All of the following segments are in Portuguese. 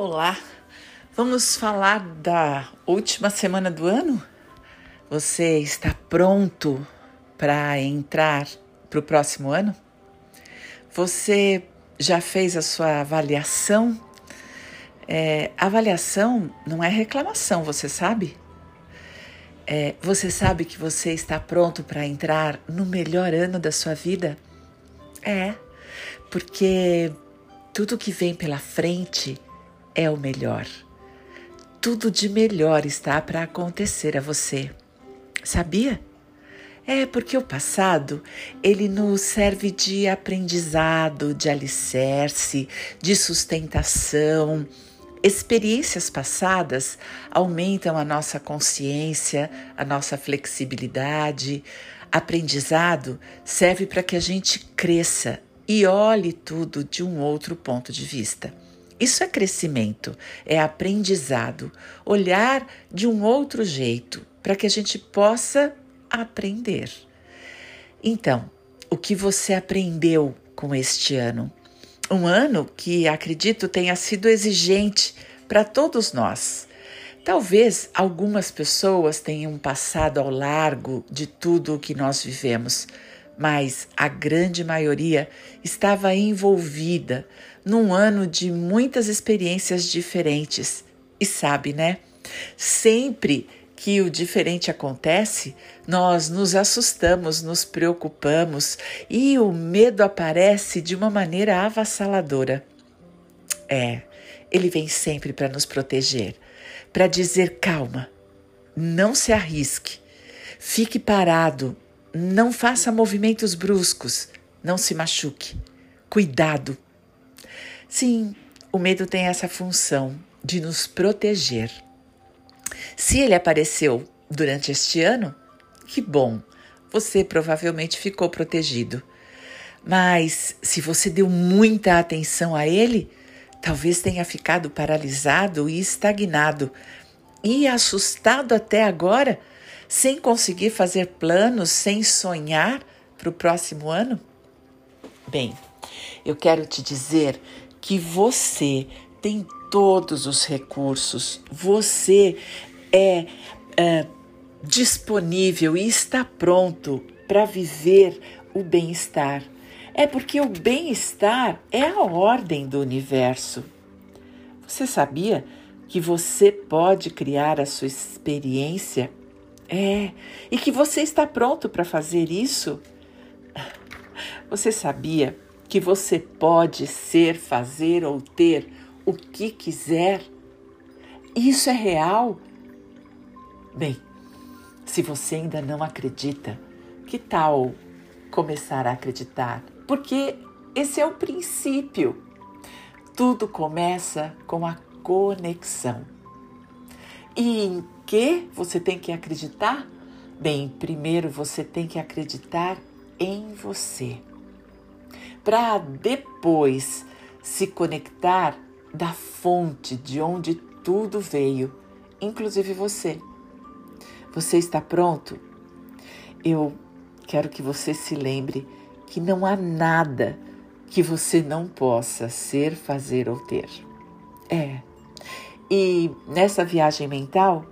Olá, vamos falar da última semana do ano? Você está pronto para entrar para o próximo ano? Você já fez a sua avaliação? É, avaliação não é reclamação, você sabe? É, você sabe que você está pronto para entrar no melhor ano da sua vida? É, porque tudo que vem pela frente é o melhor. Tudo de melhor está para acontecer a você. Sabia? É porque o passado, ele nos serve de aprendizado, de alicerce, de sustentação. Experiências passadas aumentam a nossa consciência, a nossa flexibilidade. Aprendizado serve para que a gente cresça e olhe tudo de um outro ponto de vista. Isso é crescimento, é aprendizado, olhar de um outro jeito para que a gente possa aprender. Então, o que você aprendeu com este ano? Um ano que acredito tenha sido exigente para todos nós. Talvez algumas pessoas tenham passado ao largo de tudo o que nós vivemos, mas a grande maioria estava envolvida num ano de muitas experiências diferentes. E sabe, né? Sempre que o diferente acontece, nós nos assustamos, nos preocupamos e o medo aparece de uma maneira avassaladora. É, ele vem sempre para nos proteger, para dizer calma, não se arrisque, fique parado, não faça movimentos bruscos, não se machuque. Cuidado. Sim, o medo tem essa função de nos proteger. Se ele apareceu durante este ano, que bom, você provavelmente ficou protegido. Mas se você deu muita atenção a ele, talvez tenha ficado paralisado e estagnado e assustado até agora sem conseguir fazer planos, sem sonhar para o próximo ano? Bem, eu quero te dizer que você tem todos os recursos, você é, é disponível e está pronto para viver o bem-estar. É porque o bem-estar é a ordem do universo. Você sabia que você pode criar a sua experiência é, e que você está pronto para fazer isso? Você sabia que você pode ser, fazer ou ter o que quiser? Isso é real? Bem, se você ainda não acredita, que tal começar a acreditar? Porque esse é o princípio. Tudo começa com a conexão. E em que você tem que acreditar? Bem, primeiro você tem que acreditar em você, para depois se conectar da fonte de onde tudo veio, inclusive você. Você está pronto? Eu quero que você se lembre que não há nada que você não possa ser, fazer ou ter. É, e nessa viagem mental,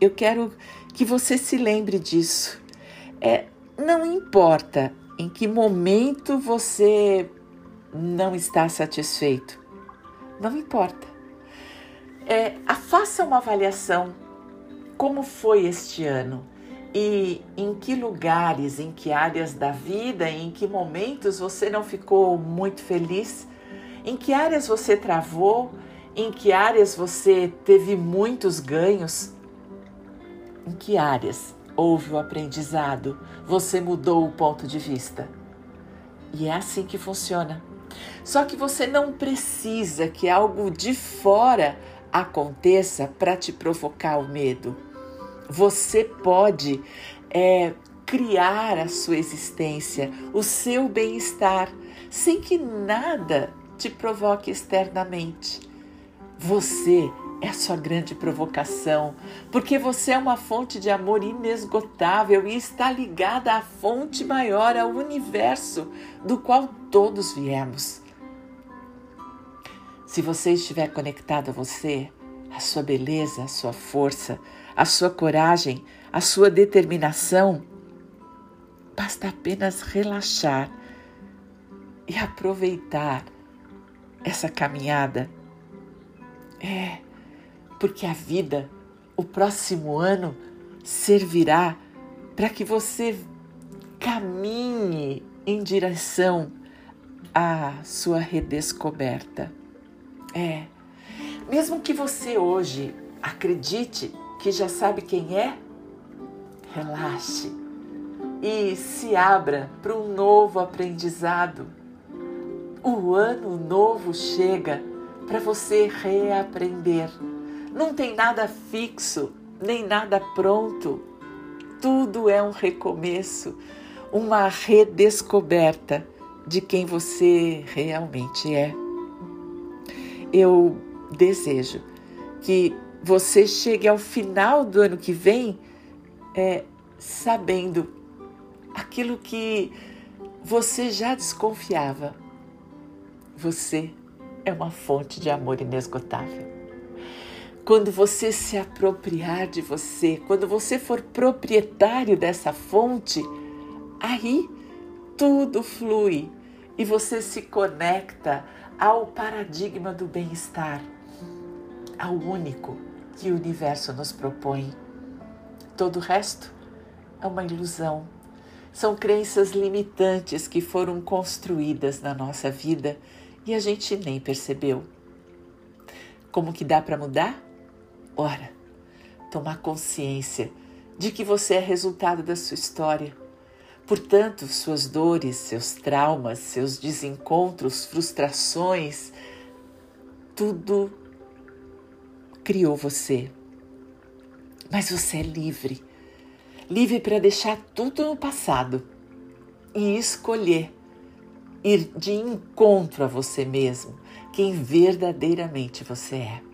eu quero que você se lembre disso. É, não importa em que momento você não está satisfeito. Não importa. É, faça uma avaliação. Como foi este ano? E em que lugares, em que áreas da vida, em que momentos você não ficou muito feliz? Em que áreas você travou? Em que áreas você teve muitos ganhos? Em que áreas houve o aprendizado? Você mudou o ponto de vista? E é assim que funciona. Só que você não precisa que algo de fora aconteça para te provocar o medo. Você pode é, criar a sua existência, o seu bem-estar, sem que nada te provoque externamente. Você é a sua grande provocação, porque você é uma fonte de amor inesgotável e está ligada à fonte maior, ao universo do qual todos viemos. Se você estiver conectado a você, a sua beleza, a sua força, a sua coragem, a sua determinação, basta apenas relaxar e aproveitar essa caminhada. É, porque a vida, o próximo ano, servirá para que você caminhe em direção à sua redescoberta. É, mesmo que você hoje acredite que já sabe quem é, relaxe e se abra para um novo aprendizado. O ano novo chega para você reaprender. Não tem nada fixo, nem nada pronto. Tudo é um recomeço, uma redescoberta de quem você realmente é. Eu desejo que você chegue ao final do ano que vem é, sabendo aquilo que você já desconfiava. Você é uma fonte de amor inesgotável. Quando você se apropriar de você, quando você for proprietário dessa fonte, aí tudo flui e você se conecta ao paradigma do bem-estar, ao único que o universo nos propõe. Todo o resto é uma ilusão. São crenças limitantes que foram construídas na nossa vida e a gente nem percebeu. Como que dá para mudar? Ora, tomar consciência de que você é resultado da sua história. Portanto, suas dores, seus traumas, seus desencontros, frustrações, tudo criou você. Mas você é livre livre para deixar tudo no passado e escolher ir de encontro a você mesmo, quem verdadeiramente você é.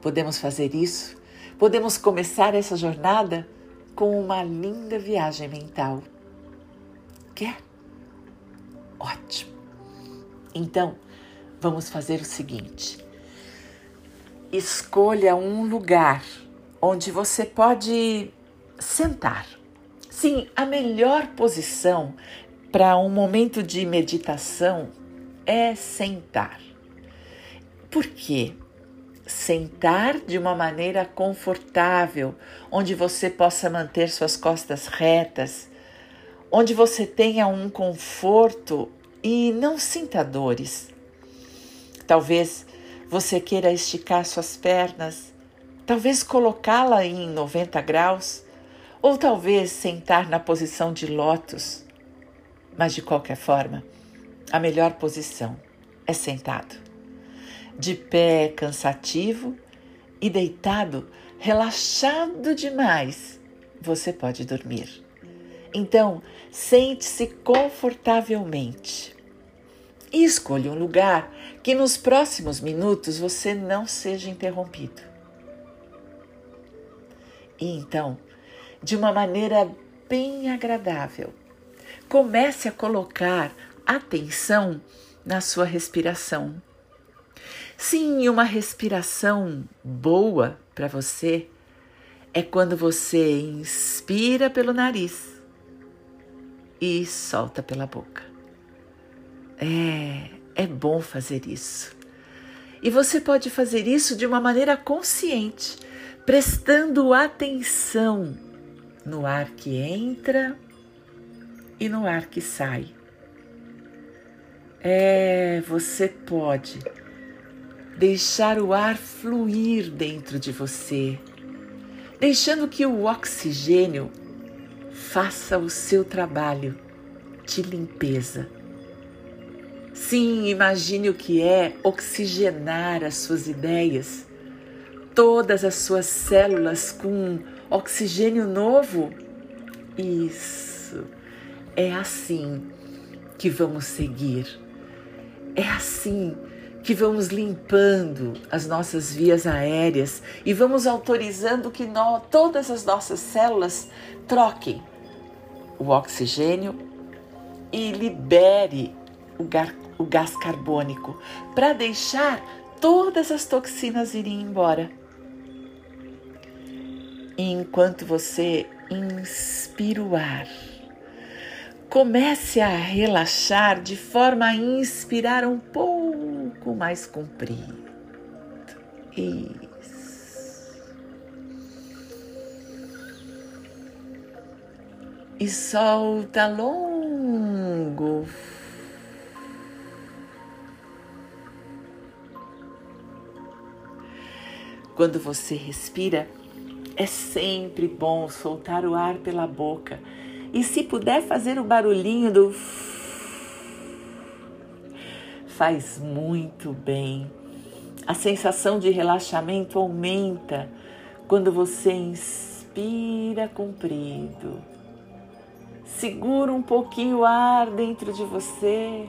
Podemos fazer isso? Podemos começar essa jornada com uma linda viagem mental. Quer? Ótimo! Então, vamos fazer o seguinte: escolha um lugar onde você pode sentar. Sim, a melhor posição para um momento de meditação é sentar. Por quê? Sentar de uma maneira confortável, onde você possa manter suas costas retas, onde você tenha um conforto e não sinta dores. Talvez você queira esticar suas pernas, talvez colocá-la em 90 graus, ou talvez sentar na posição de lótus. Mas de qualquer forma, a melhor posição é sentado de pé cansativo e deitado, relaxado demais, você pode dormir. Então, sente-se confortavelmente e escolha um lugar que nos próximos minutos você não seja interrompido. E então, de uma maneira bem agradável, comece a colocar atenção na sua respiração Sim, uma respiração boa para você é quando você inspira pelo nariz e solta pela boca. É, é bom fazer isso. E você pode fazer isso de uma maneira consciente, prestando atenção no ar que entra e no ar que sai. É, você pode deixar o ar fluir dentro de você, deixando que o oxigênio faça o seu trabalho de limpeza. Sim, imagine o que é oxigenar as suas ideias, todas as suas células com oxigênio novo. Isso, é assim que vamos seguir. É assim que vamos limpando as nossas vias aéreas e vamos autorizando que nós, todas as nossas células troquem o oxigênio e libere o, o gás carbônico, para deixar todas as toxinas irem embora. E enquanto você inspira o ar, comece a relaxar de forma a inspirar um pouco mais comprido. Isso. E solta longo. Quando você respira, é sempre bom soltar o ar pela boca e, se puder, fazer o barulhinho do. Faz muito bem. A sensação de relaxamento aumenta quando você inspira comprido. Segura um pouquinho o ar dentro de você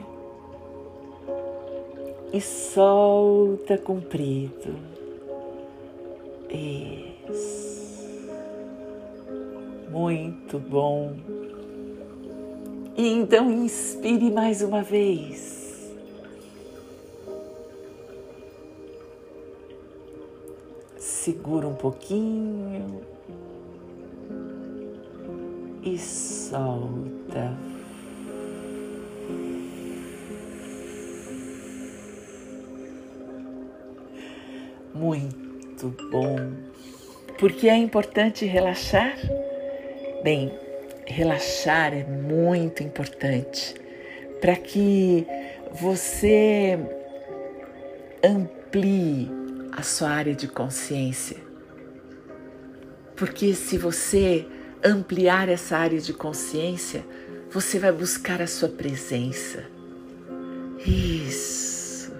e solta comprido. Isso. Muito bom. E então inspire mais uma vez. Segura um pouquinho e solta. Muito bom. Por que é importante relaxar? Bem, relaxar é muito importante para que você amplie a sua área de consciência. Porque se você ampliar essa área de consciência, você vai buscar a sua presença. Isso.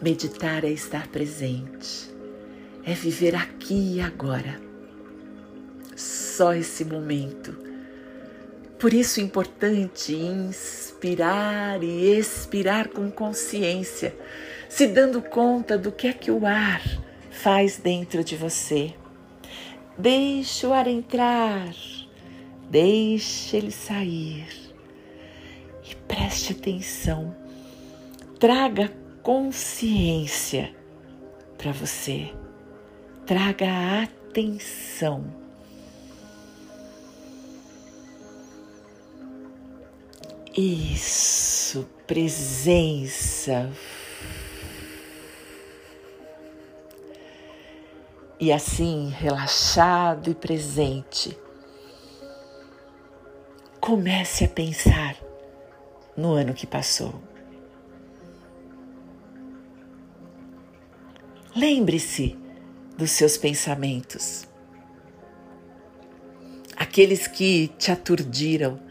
Meditar é estar presente é viver aqui e agora. Só esse momento. Por isso é importante inspirar e expirar com consciência, se dando conta do que é que o ar faz dentro de você. Deixe o ar entrar, deixe ele sair e preste atenção. Traga consciência para você traga atenção. Isso, presença. E assim, relaxado e presente, comece a pensar no ano que passou. Lembre-se dos seus pensamentos. Aqueles que te aturdiram,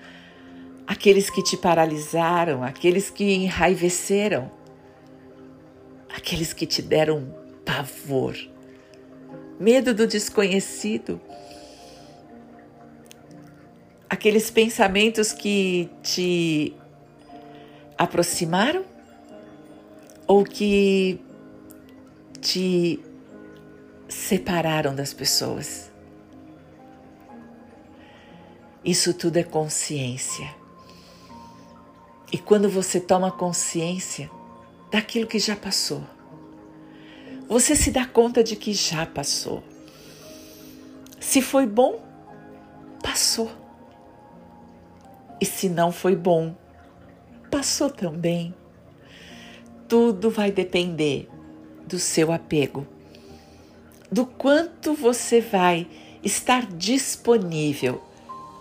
aqueles que te paralisaram, aqueles que enraiveceram, aqueles que te deram pavor, medo do desconhecido, aqueles pensamentos que te aproximaram ou que te separaram das pessoas. Isso tudo é consciência. E quando você toma consciência daquilo que já passou, você se dá conta de que já passou. Se foi bom, passou. E se não foi bom, passou também. Tudo vai depender do seu apego do quanto você vai estar disponível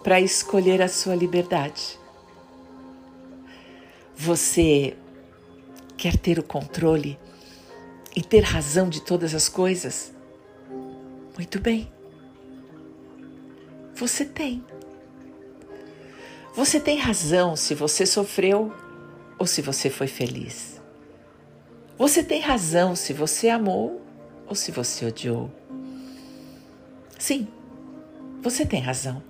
para escolher a sua liberdade. Você quer ter o controle e ter razão de todas as coisas? Muito bem. Você tem. Você tem razão se você sofreu ou se você foi feliz. Você tem razão se você amou ou se você odiou. Sim, você tem razão.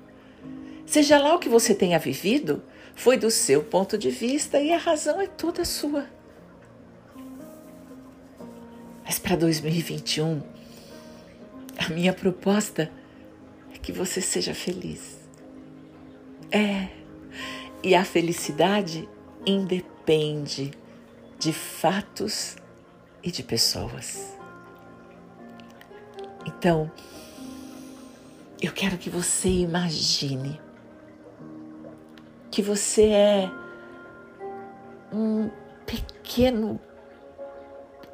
Seja lá o que você tenha vivido, foi do seu ponto de vista e a razão é toda sua. Mas para 2021, a minha proposta é que você seja feliz. É, e a felicidade independe de fatos e de pessoas. Então, eu quero que você imagine que você é um pequeno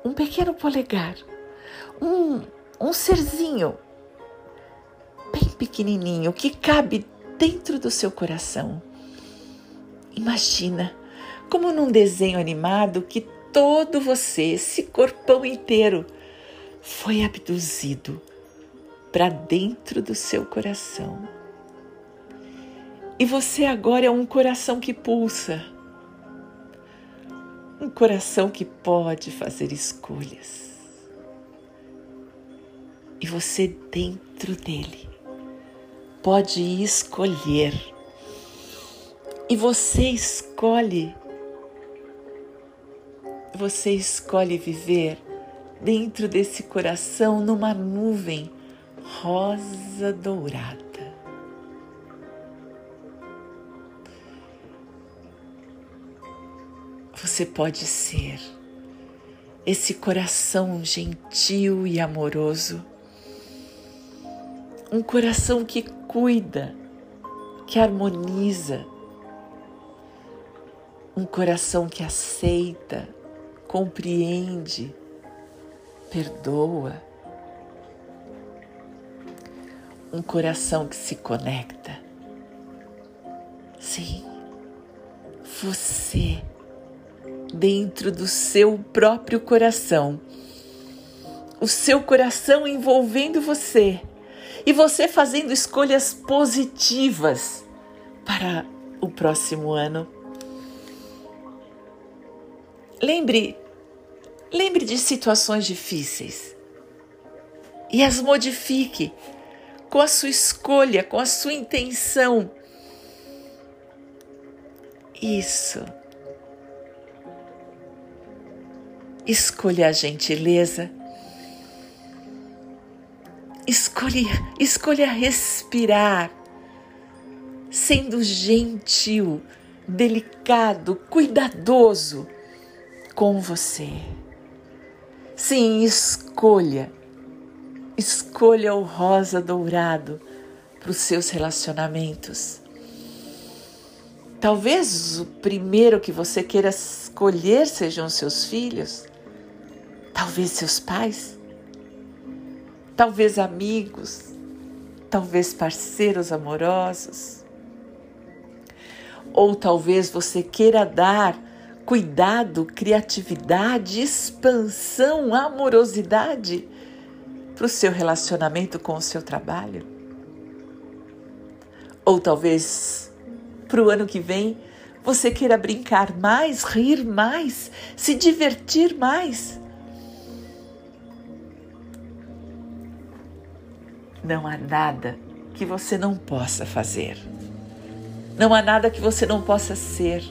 um pequeno polegar, um, um serzinho bem pequenininho que cabe dentro do seu coração. Imagina como num desenho animado que todo você, esse corpão inteiro, foi abduzido para dentro do seu coração. E você agora é um coração que pulsa, um coração que pode fazer escolhas. E você dentro dele pode escolher. E você escolhe. Você escolhe viver dentro desse coração numa nuvem rosa dourada. Você pode ser. Esse coração gentil e amoroso, um coração que cuida, que harmoniza, um coração que aceita, compreende, perdoa, um coração que se conecta. Sim, você, dentro do seu próprio coração, o seu coração envolvendo você e você fazendo escolhas positivas para o próximo ano. Lembre, lembre de situações difíceis e as modifique com a sua escolha, com a sua intenção. Isso. Escolha a gentileza. Escolha, escolha respirar, sendo gentil, delicado, cuidadoso com você. Sim, escolha Escolha o rosa dourado para os seus relacionamentos. Talvez o primeiro que você queira escolher sejam seus filhos, talvez seus pais, talvez amigos, talvez parceiros amorosos. Ou talvez você queira dar cuidado, criatividade, expansão, amorosidade para o seu relacionamento com o seu trabalho? Ou talvez para o ano que vem você queira brincar mais, rir mais, se divertir mais. Não há nada que você não possa fazer. Não há nada que você não possa ser.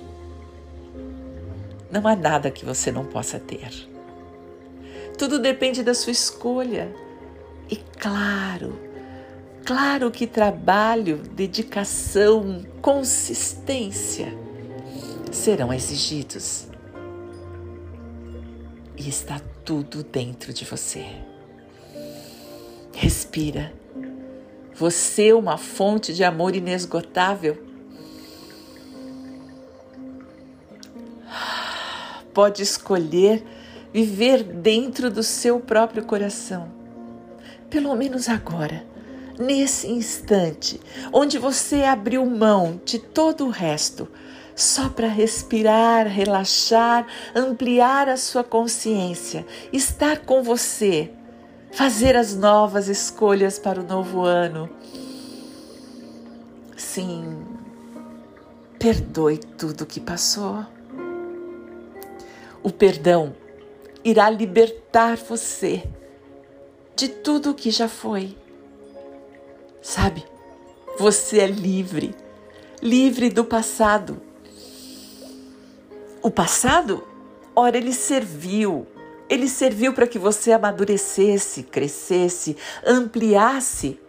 Não há nada que você não possa ter. Tudo depende da sua escolha. E claro, claro que trabalho, dedicação, consistência serão exigidos. E está tudo dentro de você. Respira. Você é uma fonte de amor inesgotável. Pode escolher viver dentro do seu próprio coração pelo menos agora, nesse instante, onde você abriu mão de todo o resto, só para respirar, relaxar, ampliar a sua consciência, estar com você, fazer as novas escolhas para o novo ano. Sim, perdoe tudo que passou. O perdão irá libertar você de tudo o que já foi. Sabe, você é livre, livre do passado. O passado, ora, ele serviu, ele serviu para que você amadurecesse, crescesse, ampliasse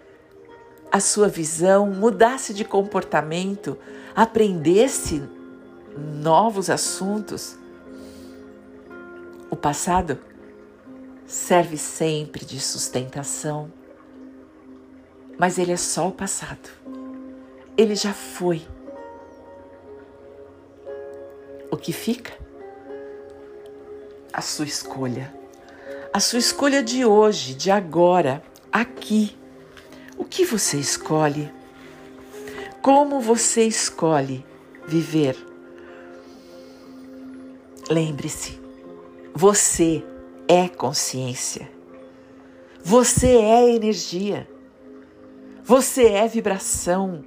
a sua visão, mudasse de comportamento, aprendesse novos assuntos. O passado serve sempre de sustentação, mas ele é só o passado. Ele já foi. O que fica? A sua escolha. A sua escolha de hoje, de agora, aqui. O que você escolhe? Como você escolhe viver? Lembre-se, você é consciência. Você é energia. Você é vibração.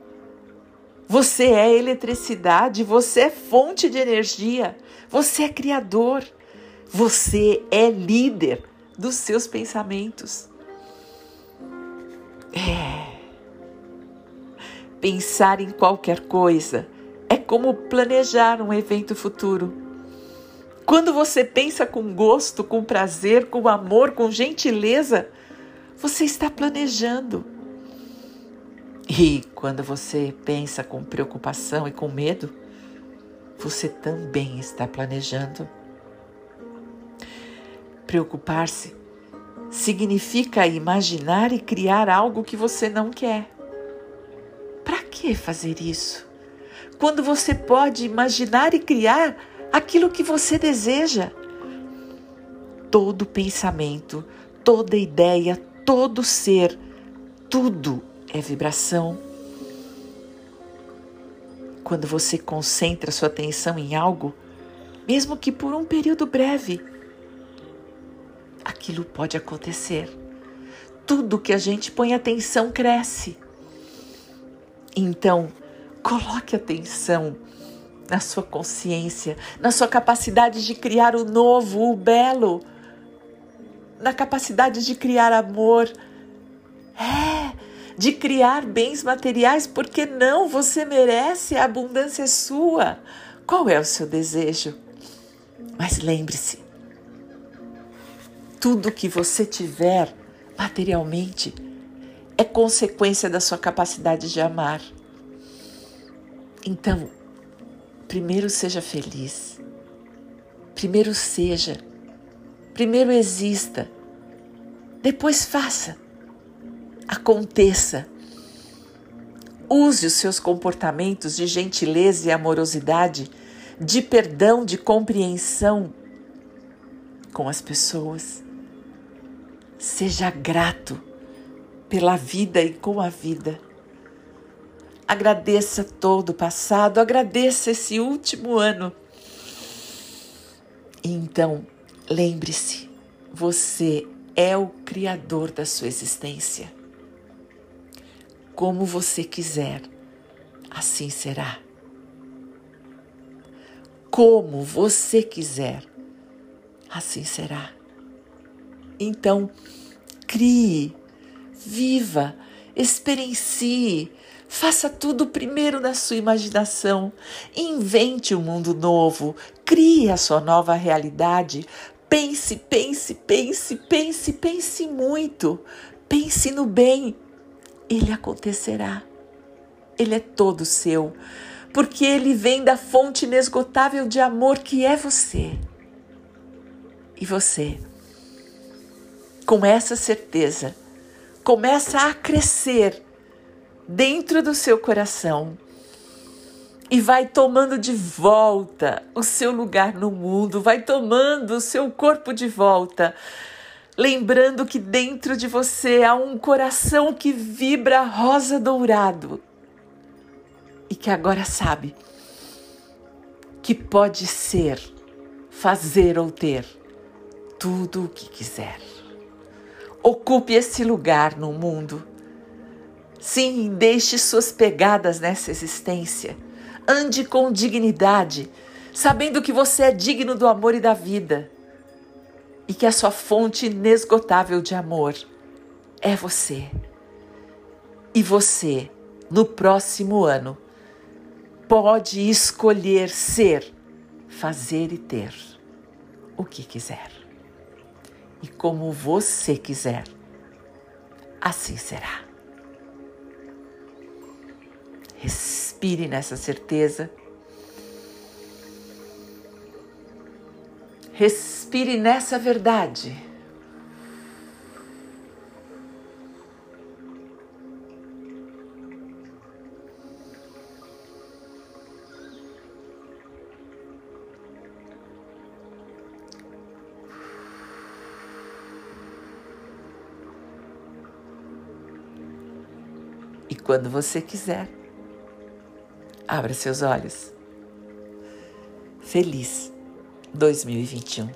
Você é eletricidade. Você é fonte de energia. Você é criador. Você é líder dos seus pensamentos. É. Pensar em qualquer coisa é como planejar um evento futuro. Quando você pensa com gosto, com prazer, com amor, com gentileza, você está planejando. E quando você pensa com preocupação e com medo, você também está planejando. Preocupar-se significa imaginar e criar algo que você não quer. Para que fazer isso? Quando você pode imaginar e criar aquilo que você deseja. Todo pensamento, toda ideia, todo ser, tudo é vibração. Quando você concentra sua atenção em algo, mesmo que por um período breve, aquilo pode acontecer. Tudo que a gente põe atenção cresce. Então, coloque atenção na sua consciência, na sua capacidade de criar o novo, o belo, na capacidade de criar amor. É, de criar bens materiais, porque não? Você merece, a abundância é sua. Qual é o seu desejo? Mas lembre-se, tudo que você tiver materialmente é consequência da sua capacidade de amar. Então, primeiro seja feliz. Primeiro seja. Primeiro exista. Depois faça. Aconteça. Use os seus comportamentos de gentileza e amorosidade, de perdão, de compreensão com as pessoas. Seja grato pela vida e com a vida. Agradeça todo o passado, agradeça esse último ano. E então, lembre-se, você é o criador da sua existência. Como você quiser, assim será. Como você quiser, assim será. Então, crie, viva, experiencie, Faça tudo primeiro na sua imaginação. Invente um mundo novo. Crie a sua nova realidade. Pense, pense, pense, pense, pense muito. Pense no bem. Ele acontecerá. Ele é todo seu, porque ele vem da fonte inesgotável de amor que é você. E você, com essa certeza, começa a crescer dentro do seu coração e vai tomando de volta o seu lugar no mundo, vai tomando o seu corpo de volta, lembrando que dentro de você há um coração que vibra rosa dourado e que agora sabe que pode ser, fazer ou ter tudo o que quiser. Ocupe esse lugar no mundo Sim, deixe suas pegadas nessa existência. Ande com dignidade, sabendo que você é digno do amor e da vida. E que a sua fonte inesgotável de amor é você. E você, no próximo ano, pode escolher ser, fazer e ter o que quiser. E como você quiser, assim será. Respire nessa certeza. Respire nessa verdade. Quando você quiser, abra seus olhos. Feliz 2021.